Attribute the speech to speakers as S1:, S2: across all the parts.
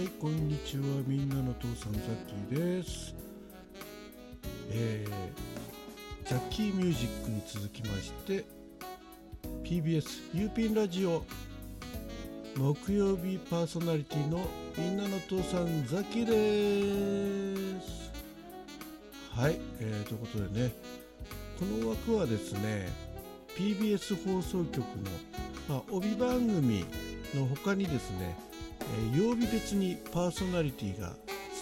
S1: はいこんにちは。みんなの父さんザッキーです。えー、ザッキーミュージックに続きまして PBS ユーピンラジオ木曜日パーソナリティのみんなの父さんザッキーです。はい、えー、ということでねこの枠はですね PBS 放送局の、まあ、帯番組の他にですね、え、曜日別にパーソナリティが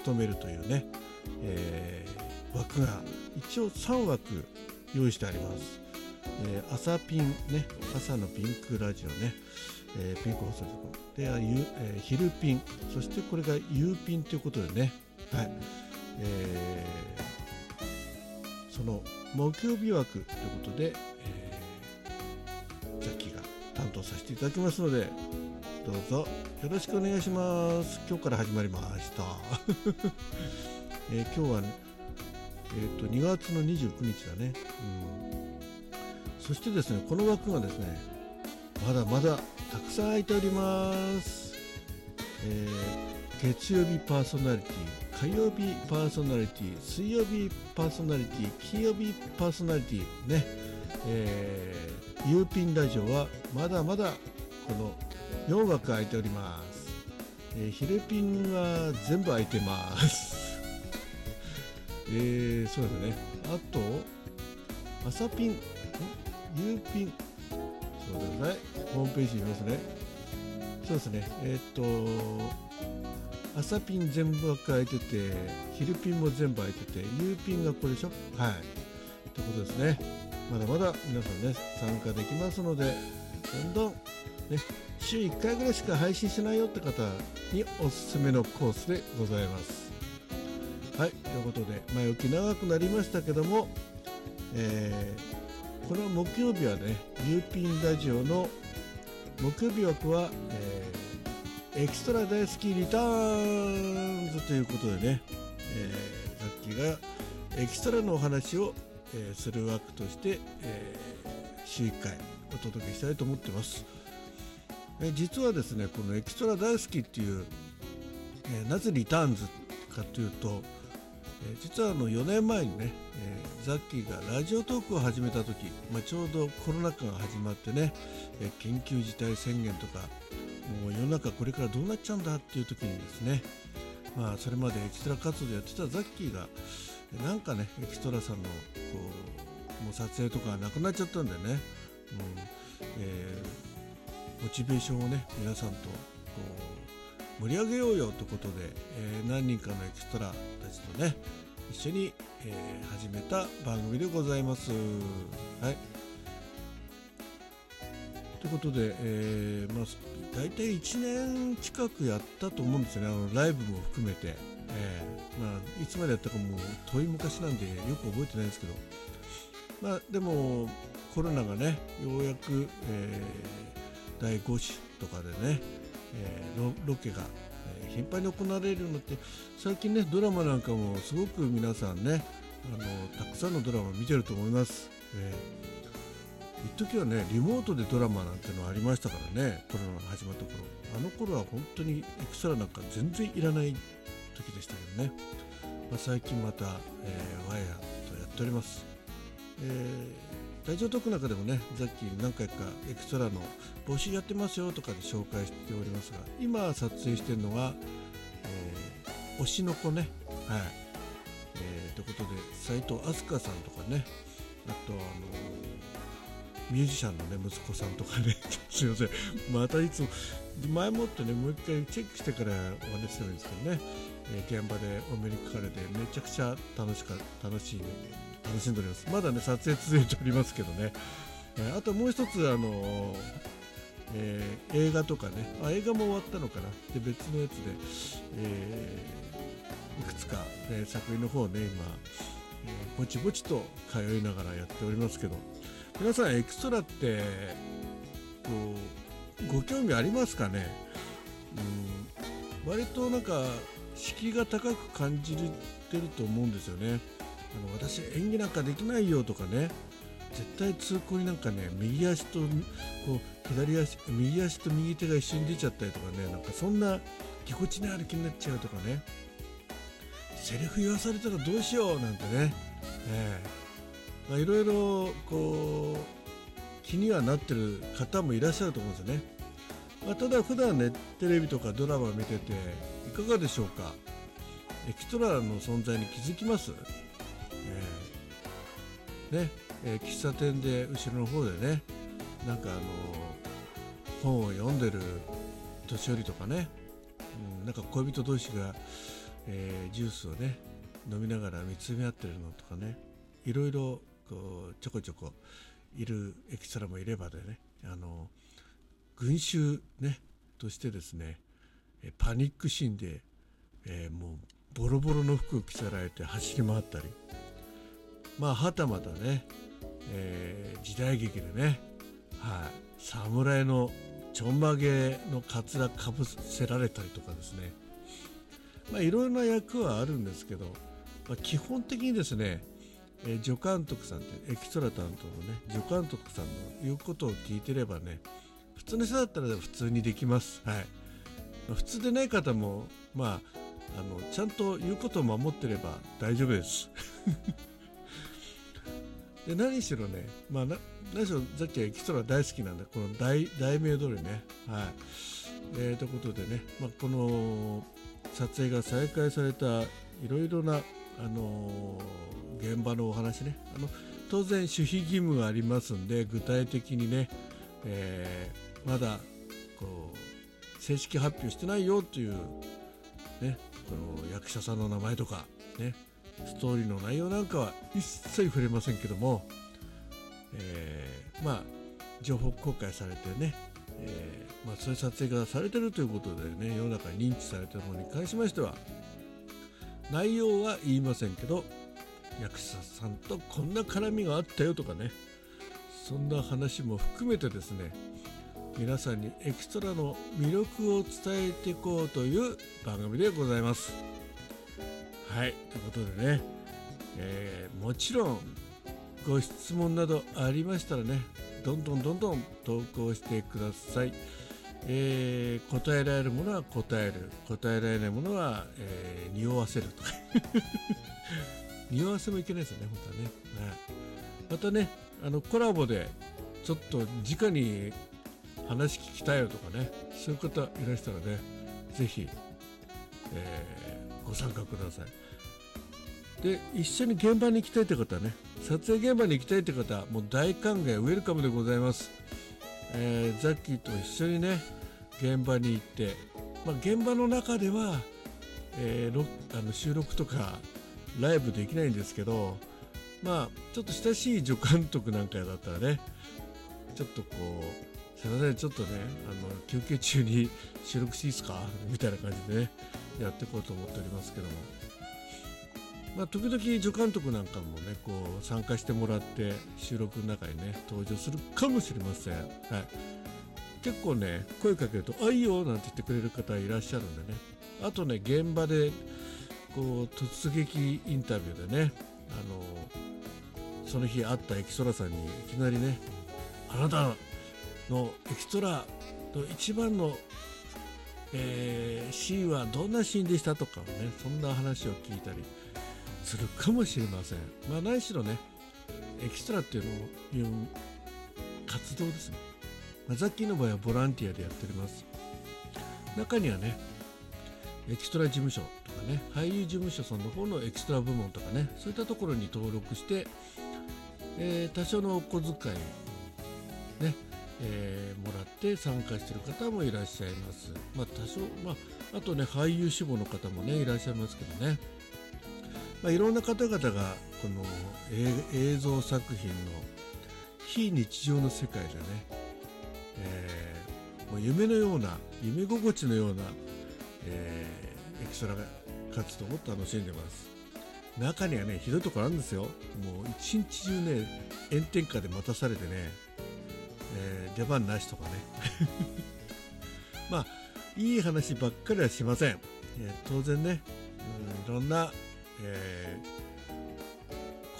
S1: 務めるというね、えー、枠が一応3枠用意してあります、えー、朝ピンね朝のピンクラジオね、えー、ピンク放送局。で、えー、昼ピン。そしてこれが夕ピンということでね。はい、えー、その木曜日枠ということで、えー、ザッキーが担当させていただきますのでどうぞ。よろしくお願いします。今日から始まりました。えー、今日は、えーと、2月の29日だね、うん、そしてですねこの枠がですねまだまだたくさん空いております、えー、月曜日パーソナリティ火曜日パーソナリティ水曜日パーソナリティ金曜日パーソナリティね。えー、ユーピンラジオはまだまだこの4枠空いております、えー、ヒレピンは全部空いてます。えー、そうですね。あと朝ピンユーピン。そうです。ねホームページ見ますね。そうですね。えっ、ー、と朝ピン全部枠空いてて昼ピンも全部空いててユーピンがこれでしょ？はい。ということですね。まだまだ皆さんね参加できますのでどんどん。ね週1回ぐらいしか配信しないよって方におすすめのコースでございます。はいということで前置き長くなりましたけども、えー、この木曜日はねユーピンラジオの木曜日枠は、えー、エキストラ大好きリターンズということでね、えー、さっきがエキストラのお話を、えー、する枠として、えー、週1回お届けしたいと思ってます。え実はですねこのエキストラ大好きっていう、えなぜリターンズかというと、え実はあの4年前にね、えザッキーがラジオトークを始めた時、まあ、ちょうどコロナ禍が始まってね、え緊急事態宣言とかもう世の中これからどうなっちゃうんだっていう時にですねまあそれまでエキストラ活動やってたザッキーがなんかねエキストラさんのこうもう撮影とかなくなっちゃったんでね、えーモチベーションをね皆さんとこう盛り上げようよということで、えー、何人かのエキストラたちとね一緒に、えー、始めた番組でございます。はい。ということで、えーまあ、大体1年近くやったと思うんですよね、あのライブも含めて、えーまあ、いつまでやったかもう遠い昔なんでよく覚えてないんですけど、まあ、でもコロナがねようやく、えー第5子とかでね、えー、ロケが、えー、頻繁に行われるようになって最近ねドラマなんかもすごく皆さんねあのたくさんのドラマ見てると思います。えー、一時はねリモートでドラマなんてのありましたからねコロナが始まった頃。あの頃は本当にエクストラなんか全然いらない時でしたけどね、まあ、最近また、えー、ワイヤーとやっております、えー、ラジオトークの中でもねさっき何回かエクストラの募集やってますよとかで紹介しておりますが今撮影してるのが、えー、推しの子ね。はい、えー、ということで斎藤飛鳥さんとかね。あとあのミュージシャンのね息子さんとかね。すいません。またいつも前もってねもう一回チェックしてからお話しするんですけどね、えー、現場でお目にかかれてめちゃくちゃ楽しか楽しい、ね、楽しんでおります。まだね撮影続いておりますけどね、えー、あともう一つあのえー、映画とかね。あ映画も終わったのかな。で別のやつで、えー、いくつか、ね、作品の方をね今、えー、ぼちぼちと通いながらやっておりますけど。皆さんエクストラってこうご興味ありますかね？うん。割となんか敷居が高く感じてると思うんですよね。あの私演技なんかできないよとかね絶対通行になんかね右足とこう左足右足と右手が一緒に出ちゃったりとかねなんかそんなぎこちない歩きになっちゃうとかね。セリフ言わされたらどうしようなんてね、いろいろこう気にはなってる方もいらっしゃると思うんですよね、まあ、ただ普段ねテレビとかドラマ見てていかがでしょうか？エキストラの存在に気づきます、ね、えー、喫茶店で後ろの方でねなんかあの本を読んでる年寄りとかね、うん、なんか恋人同士がえー、ジュースをね飲みながら見つめ合ってるのとかねいろいろこうちょこちょこいるエキストラもいればでねあの群衆ねとしてですねパニックシーンで、えー、もうボロボロの服を着せられて走り回ったりまあはたまたね、えー、時代劇でね、はい、侍のちょんまげのかつらかぶせられたりとかですね。まあ、いろいろな役はあるんですけど、まあ、基本的にですね、えー、助監督さんってエキストラ担当のね助監督さんの言うことを聞いてればね普通の人だったら普通にできます、はい、普通でない方もまああのちゃんと言うことを守ってれば大丈夫です。で何しろね、まあ、な何しろさっきエキストラ大好きなんでこの題名通りねはい。えー、ということでね、まあ、この撮影が再開されたいろいろな、あのー、現場のお話ね。あの当然守秘義務がありますんで具体的にね、えー、まだこう正式発表してないよという、ね、この役者さんの名前とか、ね、ストーリーの内容なんかは一切触れませんけども、えー、まあ情報公開されてね、えーまあ、そういう撮影がされてるということでね世の中に認知されてるものに関しましては内容は言いませんけど役者さんとこんな絡みがあったよとかねそんな話も含めてですね皆さんにエキストラの魅力を伝えていこうという番組でございます。はい。ということでね、えー、もちろんご質問などありましたらねどんどんどんどん投稿してください。えー、答えられるものは答える。答えられないものは、えー、匂わせるとか。匂わせもいけないですよね本当はね、はい、またねあのコラボでちょっと直に話聞きたいよとかねそういう方いらしたらねぜひ、えー、ご参加ください。で一緒に現場に行きたいって方ね。撮影現場に行きたいって方もう大歓迎ウェルカムでございます。えー、ザッキーと一緒にね現場に行って、まあ、現場の中では、えー、あの収録とかライブできないんですけどまあちょっと親しい助監督なんかだったらねちょっとこうすいませんちょっとねあの休憩中に収録していいですか？みたいな感じでね。やっていこうと思っておりますけども。まあ、時々助監督なんかもねこう参加してもらって収録の中にね登場するかもしれません、はい、結構ね声かけると「あいいよ」なんて言ってくれる方いらっしゃるんでね。あとね現場でこう突撃インタビューでねあのその日会ったエキストラさんにいきなりね「あなたのエキストラの一番のえー、シーンはどんなシーンでしたとかねそんな話を聞いたりするかもしれません。まあ、何しろね、エキストラっていうのをいう活動ですね。まあ、ザッキーの場合はボランティアでやっております。中にはね、エキストラ事務所とかね、俳優事務所さんの方のエキストラ部門とかね、そういったところに登録して、えー、多少のお小遣い、ね、えー、もらって参加している方もいらっしゃいます。まあ、多少、まあ、あとね、俳優志望の方もね、いらっしゃいますけどね。まあ、いろんな方々がこの映像作品の非日常の世界でね、えー、もう夢のような夢心地のような、えー、エキストラ活動を楽しんでます中にはねひどいところあるんですよもう一日中ね炎天下で待たされてね、えー、出番なしとかね。まあいい話ばっかりはしません、えー、当然ね、うん、いろんなえ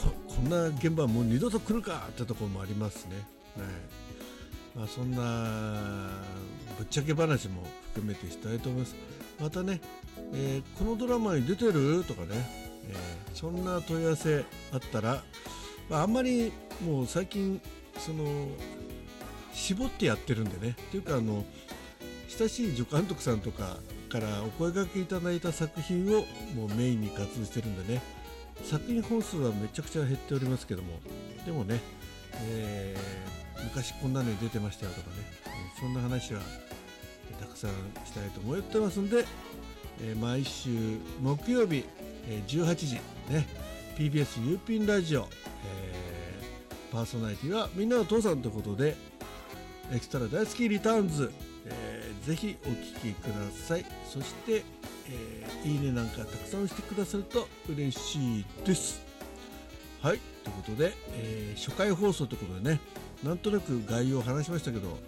S1: ー、こんな現場もう二度と来るかってところもありますね、はい。まあ、そんなぶっちゃけ話も含めてしたいと思います。またね、えー、このドラマに出てるとかね、えー、そんな問い合わせあったら、まあ、あんまりもう最近その絞ってやってるんでね。っていうかあの親しい助監督さんとかからお声がけいただいた作品をもうメインに活動してるんでね。作品本数はめちゃくちゃ減っておりますけども。でもね、えー、昔こんなのに出てましたよとかね、そんな話はたくさんしたいと思ってますんで、えー、毎週木曜日、えー、18時ね。PBS ユーピンラジオ、えー、パーソナリティはみんなの父さんということでエクストラ大好きリターンズ、えー、ぜひお聴きくださいそしてえー、いいねなんかたくさん押してくださると嬉しいです。はい、ということで、えー、初回放送ということでね、なんとなく概要を話しましたけど、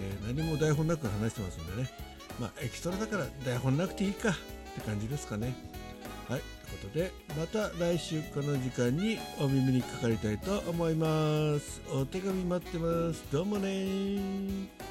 S1: え、何も台本なく話してますんでね、まあ、エキストラだから台本なくていいかって感じですかね。ということで、また来週この時間にお耳にかかりたいと思います。お手紙待ってます。どうもね